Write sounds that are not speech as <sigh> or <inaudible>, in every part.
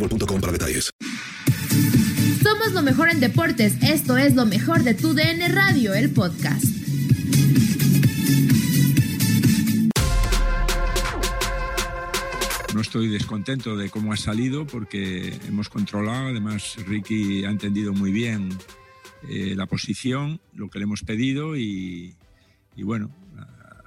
boostmobile.com para detalles. Somos lo mejor en deportes. Esto es lo mejor de tu DN Radio, el podcast. No estoy descontento de cómo ha salido porque hemos controlado, además Ricky ha entendido muy bien eh, la posición, lo que le hemos pedido y, y bueno,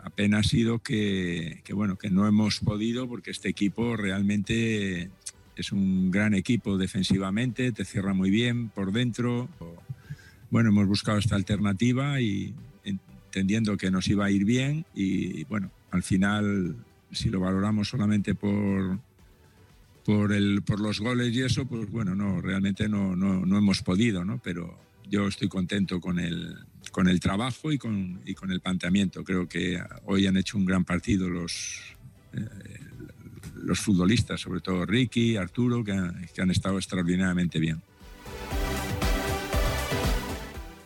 apenas ha sido que, que, bueno, que no hemos podido porque este equipo realmente es un gran equipo defensivamente, te cierra muy bien por dentro. Bueno, hemos buscado esta alternativa y entendiendo que nos iba a ir bien y bueno, al final si lo valoramos solamente por, por, el, por los goles y eso, pues bueno, no, realmente no, no, hemos podido, ¿no? Pero yo estoy contento con el, con el trabajo y con, y con el planteamiento. Creo que hoy han hecho un gran partido los, eh, los futbolistas, sobre todo Ricky, Arturo, que han, estado extraordinariamente bien.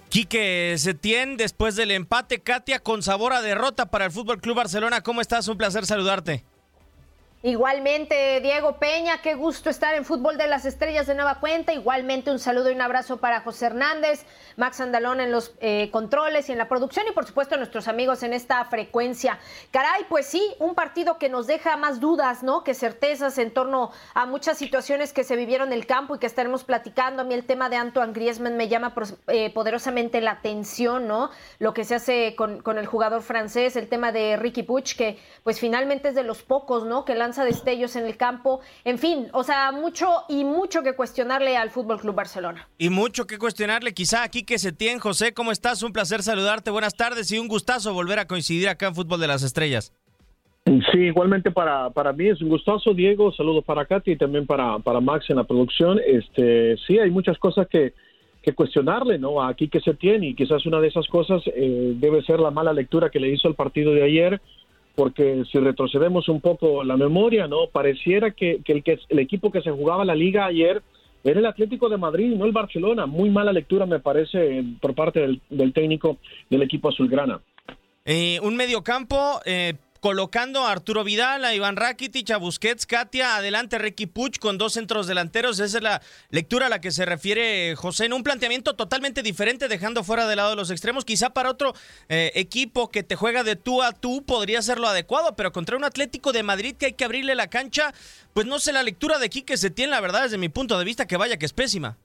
Quique Setién, después del empate, Katia, con sabor a derrota para el Fútbol Club Barcelona. ¿Cómo estás? Un placer saludarte. Igualmente, Diego Peña, qué gusto estar en Fútbol de las Estrellas de Nueva Cuenta. Igualmente, un saludo y un abrazo para José Hernández, Max Andalón en los eh, controles y en la producción y, por supuesto, nuestros amigos en esta frecuencia. Caray, pues sí, un partido que nos deja más dudas, ¿no? Que certezas en torno a muchas situaciones que se vivieron en el campo y que estaremos platicando. A mí el tema de Antoine Griezmann me llama eh, poderosamente la atención, ¿no? Lo que se hace con, con, el jugador francés, el tema de Ricky Puch, que pues finalmente es de los pocos, ¿no? Que lanza destellos en el campo, en fin, o sea, mucho y mucho que cuestionarle al Fútbol Club Barcelona. Y mucho que cuestionarle quizá aquí que se tiene, José, ¿cómo estás? Un placer saludarte, buenas tardes y un gustazo volver a coincidir acá en Fútbol de las Estrellas. Sí, igualmente para, para mí es un gustazo, Diego, saludos para Katy y también para, para Max en la producción. Este, sí, hay muchas cosas que, que cuestionarle, ¿no? Aquí que se tiene y quizás una de esas cosas eh, debe ser la mala lectura que le hizo el partido de ayer, porque si retrocedemos un poco la memoria, ¿no? Pareciera que, el, que el equipo que se jugaba la liga ayer era el Atlético de Madrid, no el Barcelona. Muy mala lectura me parece por parte del, del técnico del equipo azulgrana. Eh, un mediocampo eh, colocando a Arturo Vidal, a Iván Rakitic, a Busquets, Katia, adelante Ricky Puch con dos centros delanteros. Esa es la lectura a la que se refiere José en un planteamiento totalmente diferente, dejando fuera de lado los extremos. Quizá para otro eh, equipo que te juega de tú a tú podría ser lo adecuado, pero contra un Atlético de Madrid que hay que abrirle la cancha, pues no sé, la lectura de aquí que se tiene, la verdad, desde mi punto de vista, que vaya que es pésima.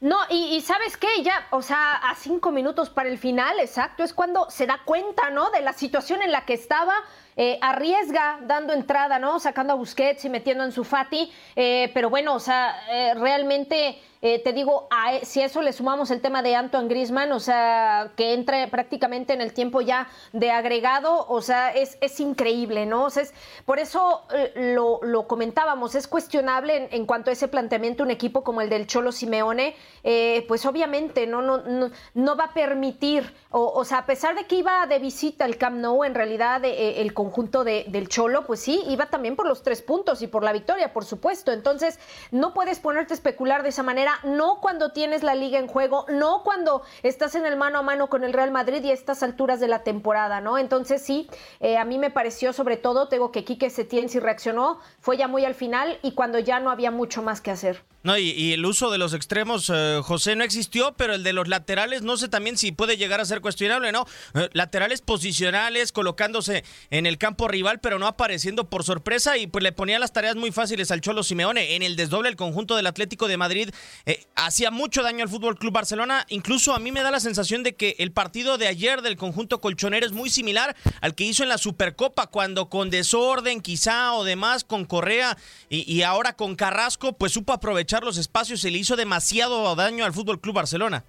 No, y, y, sabes qué, ya, o sea, a cinco minutos para el final, exacto, es cuando se da cuenta, ¿no? De la situación en la que estaba. eh, arriesga dando entrada, ¿no? Sacando a Busquets y metiendo en su Fati, eh, pero bueno, o sea, eh, realmente eh, te digo, a, e, si a eso le sumamos el tema de Antoine Grisman, o sea, que entre prácticamente en el tiempo ya de agregado, o sea, es, es increíble, ¿no? O sea, es, por eso eh, lo, lo, comentábamos, es cuestionable en, en, cuanto a ese planteamiento un equipo como el del Cholo Simeone, eh, pues obviamente no, no, no, no, va a permitir, o, o, sea, a pesar de que iba de visita al Camp Nou, en realidad eh, el conjunto de, del Cholo, pues sí, iba también por los tres puntos y por la victoria, por supuesto. Entonces, no puedes ponerte a especular de esa manera no cuando tienes la liga en juego, no cuando estás en el mano a mano con el Real Madrid y a estas alturas de la temporada, ¿no? Entonces sí, eh, a mí me pareció sobre todo, tengo que Quique Setién sí reaccionó, fue ya muy al final y cuando ya no había mucho más que hacer. No, y, el uso de los extremos, eh, José, no existió, pero el de los laterales, no sé también si puede llegar a ser cuestionable, ¿no? Eh, laterales posicionales, colocándose en el campo rival, pero no apareciendo por sorpresa y pues le ponía las tareas muy fáciles al Cholo Simeone. En el desdoble, el conjunto del Atlético de Madrid eh, hacía mucho daño al Fútbol Club Barcelona. Incluso a mí me da la sensación de que el partido de ayer del conjunto colchonero es muy similar al que hizo en la Supercopa, cuando con desorden quizá o demás, con Correa y ahora con Carrasco, pues supo aprovechar los espacios y le hizo demasiado daño al Fútbol Club Barcelona.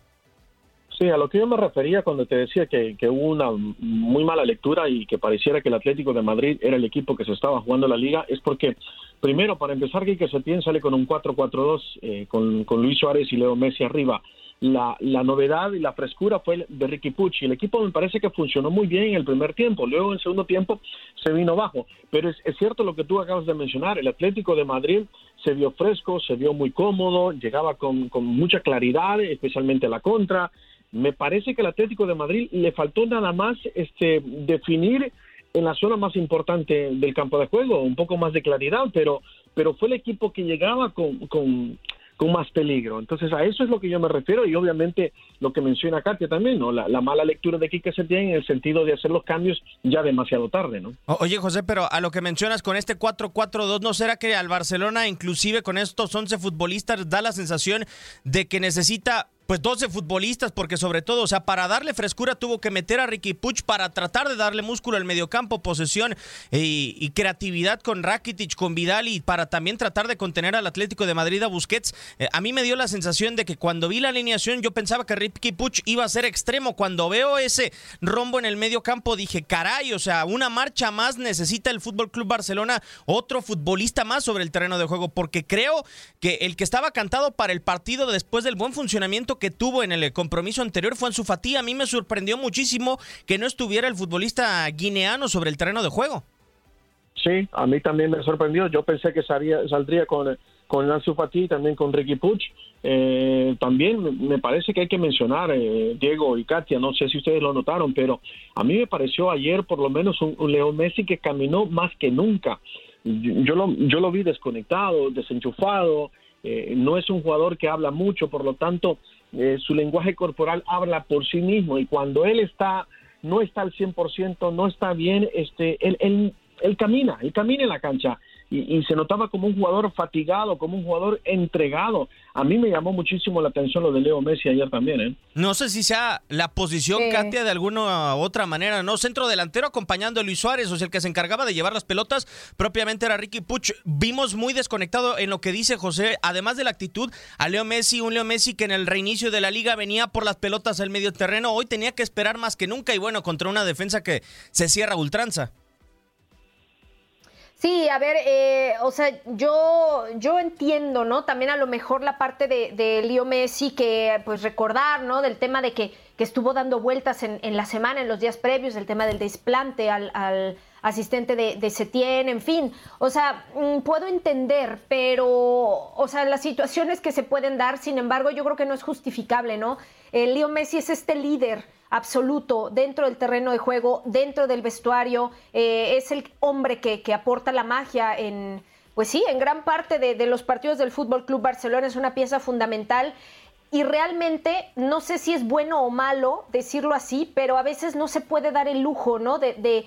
Sí, a lo que yo me refería cuando te decía que, que, hubo una muy mala lectura y que pareciera que el Atlético de Madrid era el equipo que se estaba jugando la liga, es porque, primero, para empezar, Quique Setién sale con un 4-4-2 eh, con Luis Suárez y Leo Messi arriba. La, la, novedad y la frescura fue de Ricky Pucci. El equipo me parece que funcionó muy bien en el primer tiempo, luego en el segundo tiempo se vino bajo. Pero es, es cierto lo que tú acabas de mencionar, el Atlético de Madrid se vio fresco, se vio muy cómodo, llegaba con, con mucha claridad, especialmente la contra. Me parece que el Atlético de Madrid le faltó nada más este, definir en la zona más importante del campo de juego, un poco más de claridad, pero, pero fue el equipo que llegaba con, con, con más peligro. Entonces a eso es lo que yo me refiero y obviamente lo que menciona Katia también, ¿no? La, la mala lectura de Quique Setién en el sentido de hacer los cambios ya demasiado tarde, ¿no? Oye José, pero a lo que mencionas con este 4-4-2, ¿no será que al Barcelona inclusive con estos 11 futbolistas da la sensación de que necesita pues 12 futbolistas, porque sobre todo, o sea, para darle frescura tuvo que meter a Ricky Puch para tratar de darle músculo al mediocampo, posesión y, y, creatividad con Rakitic, con Vidal y para también tratar de contener al Atlético de Madrid a Busquets. Eh, a mí me dio la sensación de que cuando vi la alineación yo pensaba que Ricky Puch iba a ser extremo. Cuando veo ese rombo en el mediocampo dije, caray, o sea, una marcha más necesita el Fútbol Club Barcelona, otro futbolista más sobre el terreno de juego, porque creo que el que estaba cantado para el partido después del buen funcionamiento que tuvo en el compromiso anterior fue en su Fati. A mí me sorprendió muchísimo que no estuviera el futbolista guineano sobre el terreno de juego. Sí, a mí también me sorprendió. Yo pensé que salía, saldría con, con Ansu Fati, también con Ricky Puch. Eh, también me parece que hay que mencionar, eh, Diego y Katia, no sé si ustedes lo notaron, pero a mí me pareció ayer por lo menos un, un Leo Messi que caminó más que nunca. Yo, lo, yo lo vi desconectado, desenchufado. Eh, no es un jugador que habla mucho, por lo tanto, eh, su lenguaje corporal habla por sí mismo y cuando él está no está al 100%, no está bien, este él, él, él camina, él camina en la cancha y, y, se notaba como un jugador fatigado, como un jugador entregado. A mí me llamó muchísimo la atención lo de Leo Messi ayer también. ¿eh? No sé si sea la posición. Katia, de alguna u otra manera, ¿no? Centro delantero acompañando a Luis Suárez, o sea, el que se encargaba de llevar las pelotas, propiamente era Ricky Puch. Vimos muy desconectado en lo que dice José, además de la actitud, a Leo Messi, un Leo Messi que en el reinicio de la liga venía por las pelotas al medio terreno, hoy tenía que esperar más que nunca y bueno, contra una defensa que se cierra a ultranza. Sí, a ver, eh, o sea, yo, yo entiendo, ¿no? También a lo mejor la parte de, de Leo Messi, que pues recordar, ¿no? Del tema de que, que estuvo dando vueltas en, en, la semana, en los días previos, el tema del desplante al, al asistente de, de, Setien, en fin. O sea, mm, puedo entender, pero, o sea, las situaciones que se pueden dar, sin embargo, yo creo que no es justificable, ¿no? Leo Messi es este líder absoluto dentro del terreno de juego, dentro del vestuario, eh, es el hombre que, que, aporta la magia en, pues sí, en gran parte de, los partidos del Fútbol Club Barcelona, es una pieza fundamental. Y realmente no sé si es bueno o malo decirlo así, pero a veces no se puede dar el lujo, ¿no? De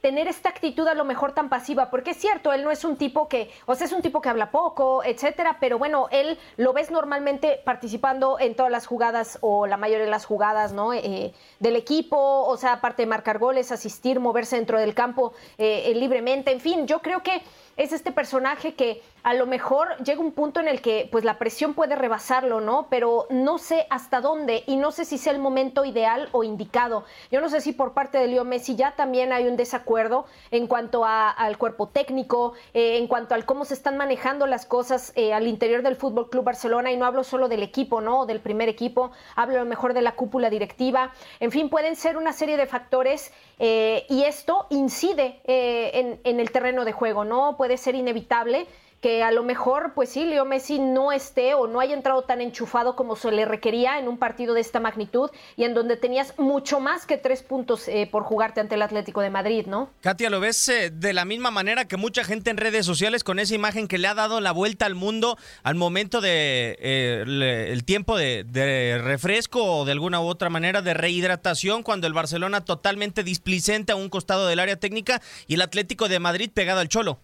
tener esta actitud a lo mejor tan pasiva, porque es cierto, él no es un tipo que, o sea, es un tipo que habla poco, etcétera, pero bueno, él lo ves normalmente participando en todas las jugadas o la mayoría de las jugadas, ¿no? Eh, del equipo, o sea, aparte de marcar goles, asistir, moverse dentro del campo eh, libremente, en fin, yo creo que es este personaje que a lo mejor llega un punto en el que pues la presión puede rebasarlo, ¿no? Pero no sé hasta dónde y no sé si sea el momento ideal o indicado. Yo no sé si por parte de Leo Messi ya también hay un desacuerdo en cuanto al cuerpo técnico, eh, en cuanto al cómo se están manejando las cosas eh, al interior del Fútbol Club Barcelona y no hablo solo del equipo, ¿no? Del primer equipo, hablo a lo mejor de la cúpula directiva. En fin, pueden ser una serie de factores eh, y esto incide en el terreno de juego, ¿no? Puede ser inevitable que a lo mejor, pues sí, Leo Messi no esté o no haya entrado tan enchufado como se le requería en un partido de esta magnitud y en donde tenías mucho más que tres puntos eh, por jugarte ante el Atlético de Madrid, ¿no? Katia, ¿lo ves eh, de la misma manera que mucha gente en redes sociales con esa imagen que le ha dado la vuelta al mundo al momento de eh, el tiempo de, de, refresco o de alguna u otra manera de rehidratación cuando el Barcelona totalmente displicente a un costado del área técnica y el Atlético de Madrid pegado al cholo?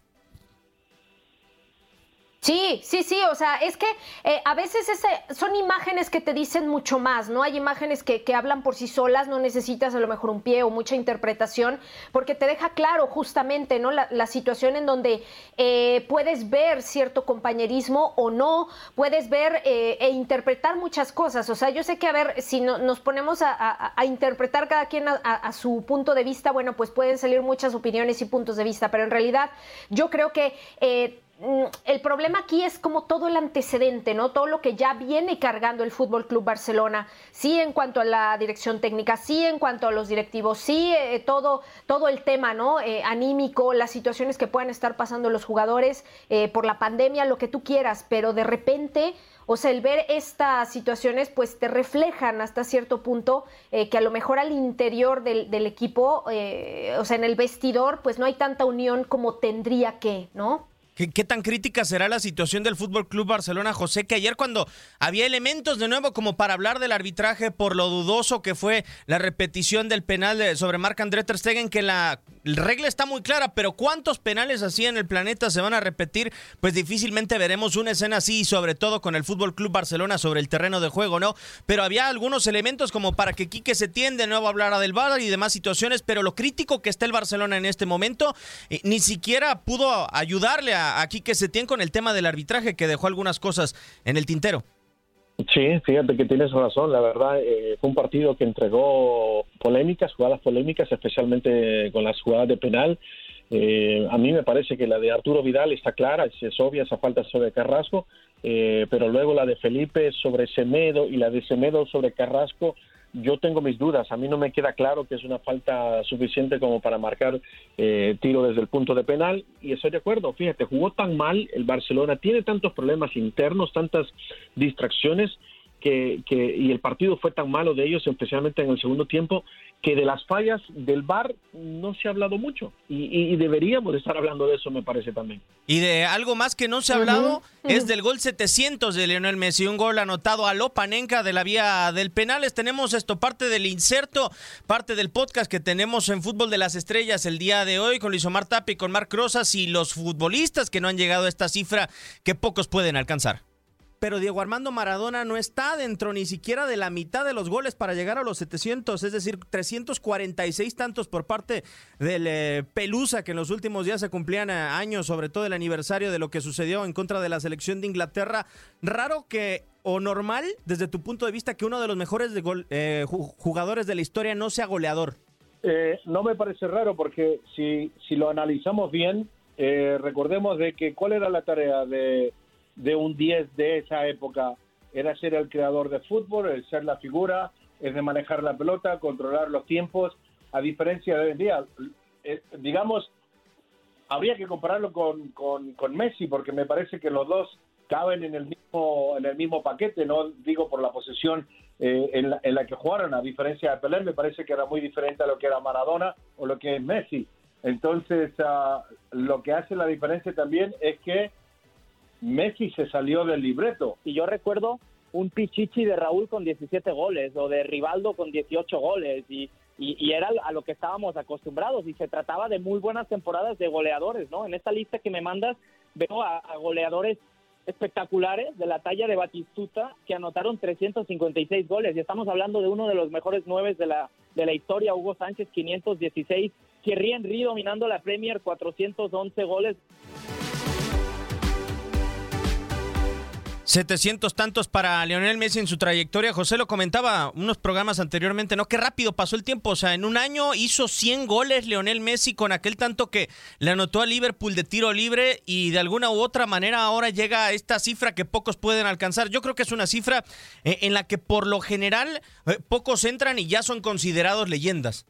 Sí, sí, sí, o sea, es que eh, a veces ese, son imágenes que te dicen mucho más, ¿no? Hay imágenes que, hablan por sí solas, no necesitas a lo mejor un pie o mucha interpretación, porque te deja claro justamente, ¿no? La, situación en donde eh, puedes ver cierto compañerismo o no, puedes ver eh, e interpretar muchas cosas, o sea, yo sé que, a ver, si no, nos ponemos a, a, a, interpretar cada quien a, su punto de vista, bueno, pues pueden salir muchas opiniones y puntos de vista, pero en realidad yo creo que Mm, el problema aquí es como todo el antecedente, ¿no? Todo lo que ya viene cargando el Fútbol Club Barcelona, sí en cuanto a la dirección técnica, sí en cuanto a los directivos, sí eh, todo, todo el tema, ¿no? Eh, anímico, las situaciones que puedan estar pasando los jugadores eh, por la pandemia, lo que tú quieras, pero de repente, o sea, el ver estas situaciones, pues te reflejan hasta cierto punto que a lo mejor al interior del equipo, o sea, en el vestidor, pues no hay tanta unión como tendría que, ¿no? ¿Qué, tan crítica será la situación del Fútbol Club Barcelona, José? Que ayer, cuando había elementos de nuevo como para hablar del arbitraje por lo dudoso que fue la repetición del penal sobre Marc André Ter Stegen, que la regla está muy clara, pero ¿cuántos penales así en el planeta se van a repetir? Pues difícilmente veremos una escena así, sobre todo con el Fútbol Club Barcelona sobre el terreno de juego, ¿no? Pero había algunos elementos como para que Quique se tiende de nuevo a hablar del VAR y demás situaciones, pero lo crítico que está el Barcelona en este momento, eh, ni siquiera pudo ayudarle a aquí que se tiene con el tema del arbitraje que dejó algunas cosas en el tintero. Sí, fíjate que tienes razón. La verdad, eh, fue un partido que entregó polémicas, jugadas polémicas, especialmente con las jugadas de penal. Eh, a mí me parece que la de Arturo Vidal está clara, es, obvia esa falta sobre Carrasco, eh, pero luego la de Felipe sobre Semedo y la de Semedo sobre Carrasco yo tengo mis dudas. A mí no me queda claro que es una falta suficiente como para marcar eh, tiro desde el punto de penal. Y estoy de acuerdo. Fíjate, jugó tan mal el Barcelona, tiene tantos problemas internos, tantas distracciones. Que, que, y el partido fue tan malo de ellos, especialmente en el segundo tiempo, que de las fallas del VAR no se ha hablado mucho y, deberíamos de estar hablando de eso, me parece también. Y de algo más que no se ha hablado es del gol 700 de Lionel Messi, un gol anotado a Lopanenka de la vía del penales. Tenemos esto, parte del inserto, parte del podcast que tenemos en Fútbol de las Estrellas el día de hoy con Luis Omar Tapi, con Marc Rosas y los futbolistas que no han llegado a esta cifra que pocos pueden alcanzar pero Diego Armando Maradona no está dentro ni siquiera de la mitad de los goles para llegar a los 700, es decir, 346 tantos por parte del eh, Pelusa, que en los últimos días se cumplían eh, años, sobre todo el aniversario de lo que sucedió en contra de la selección de Inglaterra. Raro que, o normal, desde tu punto de vista, que uno de los mejores eh, jugadores de la historia no sea goleador. no me parece raro porque si, si lo analizamos bien, recordemos de que cuál era la tarea de de un 10 de esa época era ser el creador de fútbol, el ser la figura, es de manejar la pelota, controlar los tiempos, a diferencia de hoy en día. Eh, digamos, habría que compararlo con, con, Messi, porque me parece que los dos caben en el mismo, en el mismo paquete, no digo por la posesión eh, en, la, en, la, que jugaron, a diferencia de Pelé, me parece que era muy diferente a lo que era Maradona o lo que es Messi. Entonces, uh, lo que hace la diferencia también es que Messi se salió del libreto. Y yo recuerdo un Pichichi de Raúl con 17 goles o de Rivaldo con 18 goles y, era a lo que estábamos acostumbrados y se trataba de muy buenas temporadas de goleadores, ¿no? En esta lista que me mandas veo a, goleadores espectaculares de la talla de Batistuta que anotaron 356 goles y estamos hablando de uno de los mejores nueve de la, de la historia, Hugo Sánchez 516, Thierry Henry dominando la Premier 411 goles. 700 tantos para Leonel Messi en su trayectoria. José lo comentaba unos programas anteriormente, ¿no? Qué rápido pasó el tiempo. O sea, en un año hizo 100 goles Leonel Messi con aquel tanto que le anotó a Liverpool de tiro libre y de alguna u otra manera ahora llega a esta cifra que pocos pueden alcanzar. Yo creo que es una cifra eh, en la que por lo general eh, pocos entran y ya son considerados leyendas.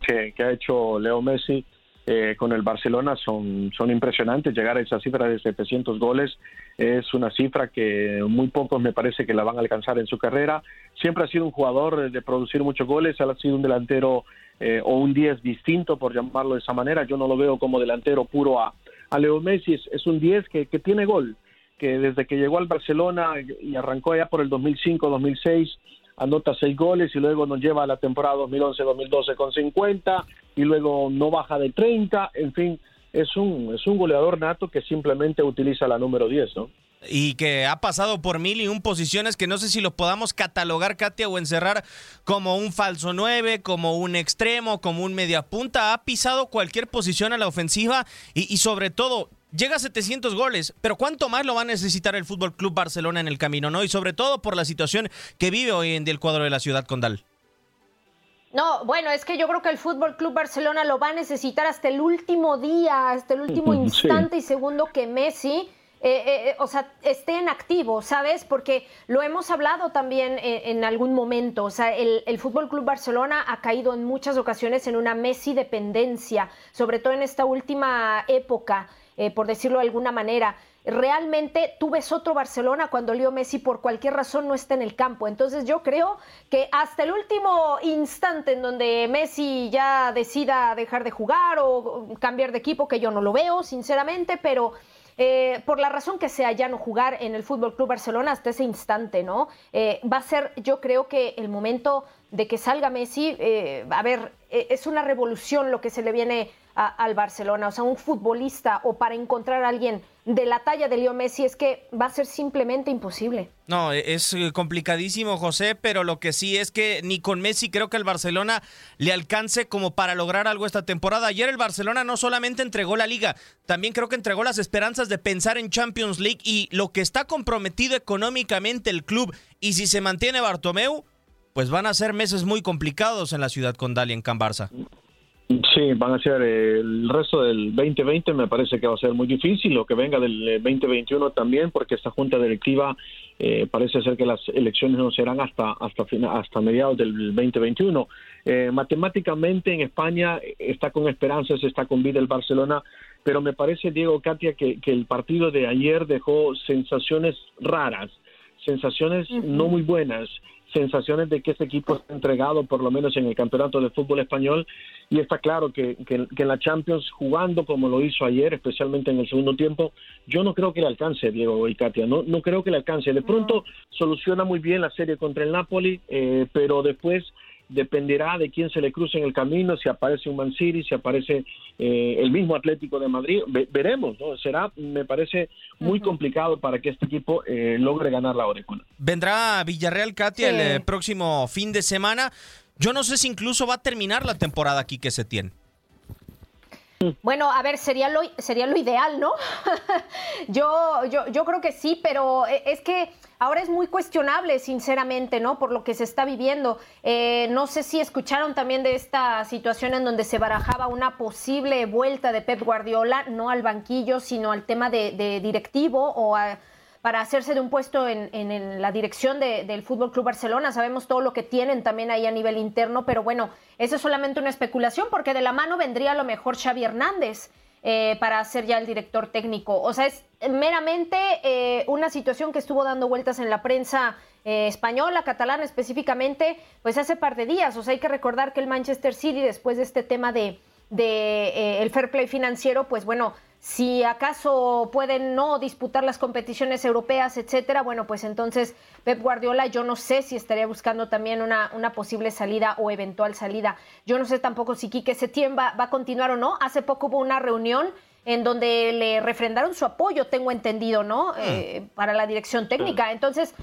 Que, que ha hecho Leo Messi eh, con el Barcelona son, son impresionantes. Llegar a esa cifra de 700 goles es una cifra que muy pocos me parece que la van a alcanzar en su carrera. Siempre ha sido un jugador de producir muchos goles, ha sido un delantero eh, o un 10 distinto, por llamarlo de esa manera. Yo no lo veo como delantero puro a, Leo Messi, es, un 10 que, que tiene gol, que desde que llegó al Barcelona y arrancó allá por el 2005-2006 anota seis goles y luego nos lleva a la temporada 2011-2012 con 50 y luego no baja de 30, en fin, es un, es un goleador nato que simplemente utiliza la número 10, ¿no? y que ha pasado por mil y un posiciones que no sé si lo podamos catalogar, Katia, o encerrar como un falso 9, como un extremo, como un media punta. Ha pisado cualquier posición a la ofensiva y sobre todo llega a 700 goles, pero ¿cuánto más lo va a necesitar el Fútbol Club Barcelona en el camino, no? Y sobre todo por la situación que vive hoy en día el cuadro de la ciudad condal. No, bueno, es que yo creo que el Fútbol Club Barcelona lo va a necesitar hasta el último día, hasta el último instante y segundo que Messi. Eh, eh, o sea, esté en activo, ¿sabes? Porque lo hemos hablado también en, algún momento. O sea, el, el Fútbol Club Barcelona ha caído en muchas ocasiones en una Messi dependencia, sobre todo en esta última época. Eh, por decirlo de alguna manera. Realmente tú ves otro Barcelona cuando Leo Messi por cualquier razón no está en el campo. Entonces yo creo que hasta el último instante en donde Messi ya decida dejar de jugar o cambiar de equipo, que yo no lo veo, sinceramente, pero eh, por la razón que sea ya no jugar en el Fútbol Club Barcelona hasta ese instante, ¿no? Eh, va a ser, yo creo que el momento de que salga Messi, a ver, es una revolución lo que se le viene al Barcelona. O sea, un futbolista o para encontrar a alguien de la talla de Leo Messi es que va a ser simplemente imposible. No, e, es eh, complicadísimo, José, pero lo que sí es que ni con Messi creo que el Barcelona le alcance como para lograr algo esta temporada. Ayer el Barcelona no solamente entregó la liga, también creo que entregó las esperanzas de pensar en Champions League y lo que está comprometido económicamente el club y si se mantiene Bartomeu, pues van a ser meses muy complicados en la ciudad con Dali en Can Barça. Sí, van a ser el resto del 2020 me parece que va a ser muy difícil, lo que venga del 2021 también, porque esta junta directiva eh, parece ser que las elecciones no serán hasta hasta hasta mediados del 2021. Eh, matemáticamente en España está con esperanzas, está con vida el Barcelona, pero me parece Diego Katia que, que el partido de ayer dejó sensaciones raras, sensaciones no muy buenas sensaciones de que ese equipo está entregado, por lo menos en el campeonato de fútbol español, y está claro que, que, en la Champions, jugando como lo hizo ayer, especialmente en el segundo tiempo, yo no creo que le alcance, Diego y Katia, no, no creo que le alcance. De pronto soluciona muy bien la serie contra el Napoli, eh, pero después dependerá de quién se le cruce en el camino, si aparece un Man City, si aparece eh, el mismo Atlético de Madrid, veremos, ¿no? Será, me parece, muy complicado para que este equipo eh, logre ganar la Orecona. Vendrá Villarreal, Katia, el eh, próximo fin de semana. Yo no sé si incluso va a terminar la temporada aquí que se tiene. Bueno, a ver, sería lo, sería lo ideal, ¿no? <laughs> yo, yo, yo creo que sí, pero eh, es que ahora es muy cuestionable, sinceramente, ¿no? Por lo que se está viviendo. Eh, no sé si escucharon también de esta situación en donde se barajaba una posible vuelta de Pep Guardiola, no al banquillo, sino al tema de, de directivo o a para hacerse de un puesto en, la dirección del Fútbol Club Barcelona. Sabemos todo lo que tienen también ahí a nivel interno, pero bueno, eso es solamente una especulación porque de la mano vendría a lo mejor Xavi Hernández. Eh, para ser ya el director técnico. O sea, es meramente eh, una situación que estuvo dando vueltas en la prensa eh, española, catalana específicamente, pues hace par de días. O sea, hay que recordar que el Manchester City, después de este tema de, de el fair play financiero, pues bueno, si acaso pueden no disputar las competiciones europeas, etcétera, bueno, pues entonces Pep Guardiola yo no sé si estaría buscando también una, una posible salida o eventual salida. Yo no sé tampoco si Quique Setién va, va a continuar o no. Hace poco hubo una reunión en donde le refrendaron su apoyo, tengo entendido, ¿no? Eh, para la dirección técnica. Entonces, Mm,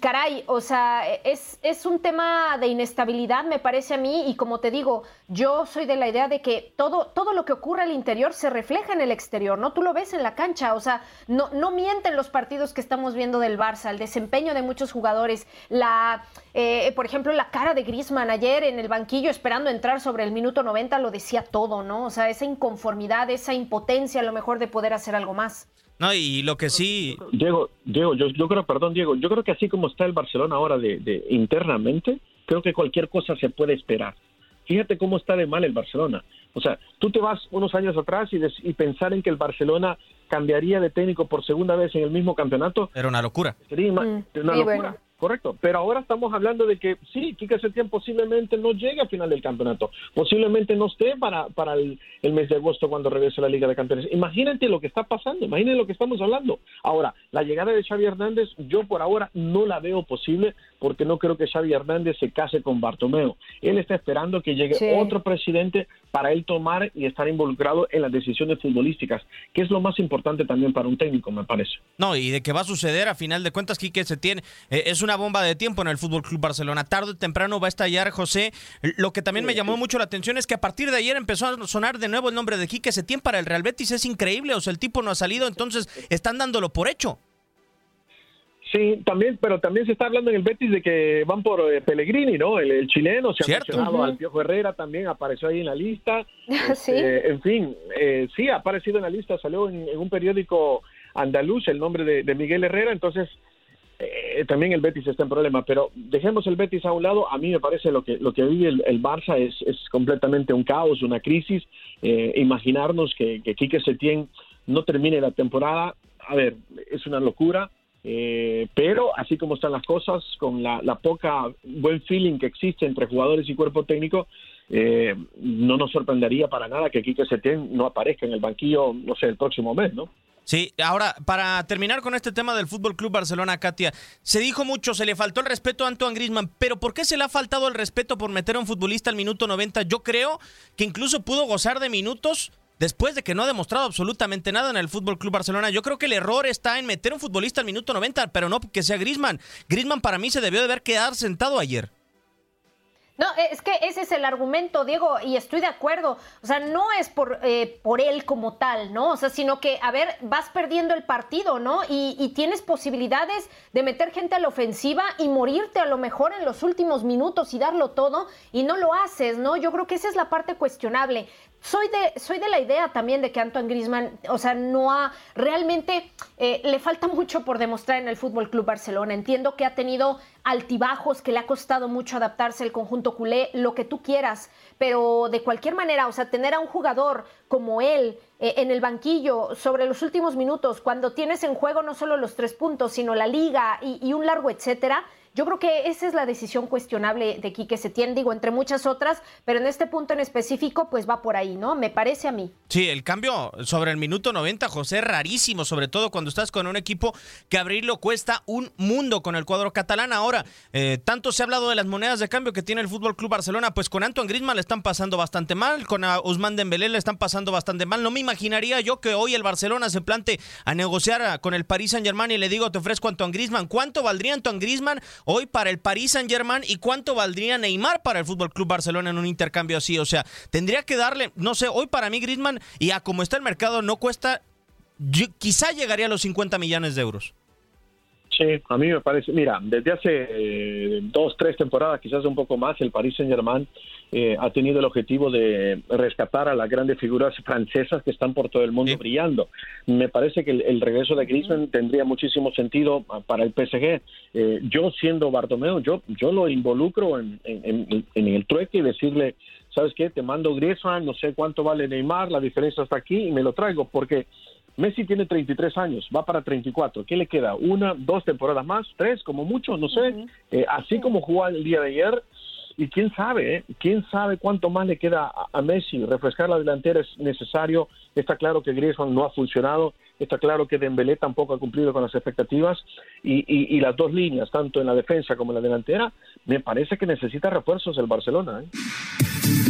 caray, o sea, es, es un tema de inestabilidad, me parece a mí, y como te digo, yo soy de la idea de que todo, todo lo que ocurre al interior se refleja en el exterior, ¿no? Tú lo ves en la cancha, o sea, no, no mienten los partidos que estamos viendo del Barça, el desempeño de muchos jugadores, la, eh, por ejemplo, la cara de Griezmann ayer en el banquillo esperando entrar sobre el minuto 90 lo decía todo, ¿no? O sea, esa inconformidad, esa impotencia a lo mejor de poder hacer algo más. No, y lo que sí... Diego, Diego yo, yo creo, perdón, Diego, yo creo que así como está el Barcelona ahora de, de internamente, creo que cualquier cosa se puede esperar. Fíjate cómo está de mal el Barcelona. O sea, tú te vas unos años atrás y, y, pensar en que el Barcelona cambiaría de técnico por segunda vez en el mismo campeonato. Era una locura. Sería una locura. Correcto, pero ahora estamos hablando de que sí, Kike Setién posiblemente no llegue al final del campeonato, posiblemente no esté para, para el, mes de agosto cuando regrese a la Liga de Campeones. Imagínate lo que está pasando, imagínate lo que estamos hablando. Ahora, la llegada de Xavi Hernández, yo por ahora no la veo posible porque no creo que Xavi Hernández se case con Bartomeu. Él está esperando que llegue otro presidente para él tomar y estar involucrado en las decisiones futbolísticas, que es lo más importante también para un técnico, me parece. No, y de qué va a suceder, a final de cuentas, Quique Setién eh, es una bomba de tiempo en el Fútbol Club Barcelona. Tarde o temprano va a estallar, José. Lo que también me llamó mucho la atención es que a partir de ayer empezó a sonar de nuevo el nombre de Quique Setién para el Real Betis. Es increíble, o sea, el tipo no ha salido, entonces están dándolo por hecho. Sí, también, pero también se está hablando en el Betis de que van por eh, Pellegrini, ¿no? El, chileno, se ha mencionado al Piojo Herrera, también apareció ahí en la lista. <laughs> sí. Este, en fin, eh, sí, ha aparecido en la lista, salió en, un periódico andaluz el nombre de, Miguel Herrera, entonces eh, también el Betis está en problema, pero dejemos el Betis a un lado, a mí me parece lo que, lo que vive el, Barça es, es, completamente un caos, una crisis, imaginarnos que, que Quique Setién no termine la temporada, a ver, es una locura, eh, pero así como están las cosas, con la, poca buen feeling que existe entre jugadores y cuerpo técnico, eh, no nos sorprendería para nada que Quique Setién no aparezca en el banquillo, no sé, el próximo mes, ¿no? Sí, ahora, para terminar con este tema del Fútbol Club Barcelona, Katia, se dijo mucho, se le faltó el respeto a Antoine Grisman, pero ¿por qué se le ha faltado el respeto por meter a un futbolista al minuto 90? Yo creo que incluso pudo gozar de minutos después de que no ha demostrado absolutamente nada en el Fútbol Club Barcelona. Yo creo que el error está en meter un futbolista al minuto 90, pero no que sea Grisman. Grisman para mí se debió de haber quedado sentado ayer. No, es que ese es el argumento, Diego, y estoy de acuerdo. O sea, no es por, eh, por él como tal, ¿no? O sea, sino que, a ver, vas perdiendo el partido, ¿no? Y, y, tienes posibilidades de meter gente a la ofensiva y morirte a lo mejor en los últimos minutos y darlo todo, y no lo haces, ¿no? Yo creo que esa es la parte cuestionable soy de, soy de la idea también de que Antoine Grisman, o sea, no ha realmente eh, le falta mucho por demostrar en el Fútbol Club Barcelona. Entiendo que ha tenido altibajos, que le ha costado mucho adaptarse al conjunto culé, lo que tú quieras, pero de cualquier manera, o sea, tener a un jugador como él eh, en el banquillo sobre los últimos minutos, cuando tienes en juego no solo los tres puntos, sino la liga y, y un largo etcétera, yo creo que esa es la decisión cuestionable de Quique Setién, digo, entre muchas otras, pero en este punto en específico, pues va por ahí, ¿no? Me parece a mí. Sí, el cambio sobre el minuto 90, José, rarísimo, sobre todo cuando estás con un equipo que abrirlo cuesta un mundo con el cuadro catalán. Ahora, eh, tanto se ha hablado de las monedas de cambio que tiene el Fútbol Club Barcelona, pues con Antoine Griezmann le están pasando bastante mal, con Ousmane Dembélé le están pasando bastante mal. No me imaginaría yo que hoy el Barcelona se plante a negociar con el Paris Saint-Germain y le digo, te ofrezco Antoine Griezmann. ¿Cuánto valdría Antoine Griezmann hoy para el Paris Saint Germain y cuánto valdría Neymar para el Fútbol Club Barcelona en un intercambio así. O sea, tendría que darle, no sé, hoy para mí Griezmann y a como está el mercado no cuesta, quizá llegaría a los 50 millones de euros. Sí, a mí me parece, mira, desde hace eh, dos, tres temporadas, quizás un poco más, el Paris Saint Germain eh, ha tenido el objetivo de rescatar a las grandes figuras francesas que están por todo el mundo brillando. Me parece que el, regreso de Griezmann tendría muchísimo sentido para el PSG. Eh, yo siendo Bartomeu, yo, yo lo involucro en, en, el trueque y decirle, ¿sabes qué? Te mando Griezmann, no sé cuánto vale Neymar, la diferencia está aquí y me lo traigo porque Messi tiene 33 años, va para 34. ¿Qué le queda? ¿Una, dos temporadas más? ¿Tres, como mucho? No sé. Eh, así como jugó el día de ayer, y quién sabe, ¿eh? quién sabe cuánto más le queda a, Messi. Refrescar la delantera es necesario. Está claro que Griezmann no ha funcionado. Está claro que Dembélé tampoco ha cumplido con las expectativas. Y, y, las dos líneas, tanto en la defensa como en la delantera, me parece que necesita refuerzos el Barcelona. ¿eh?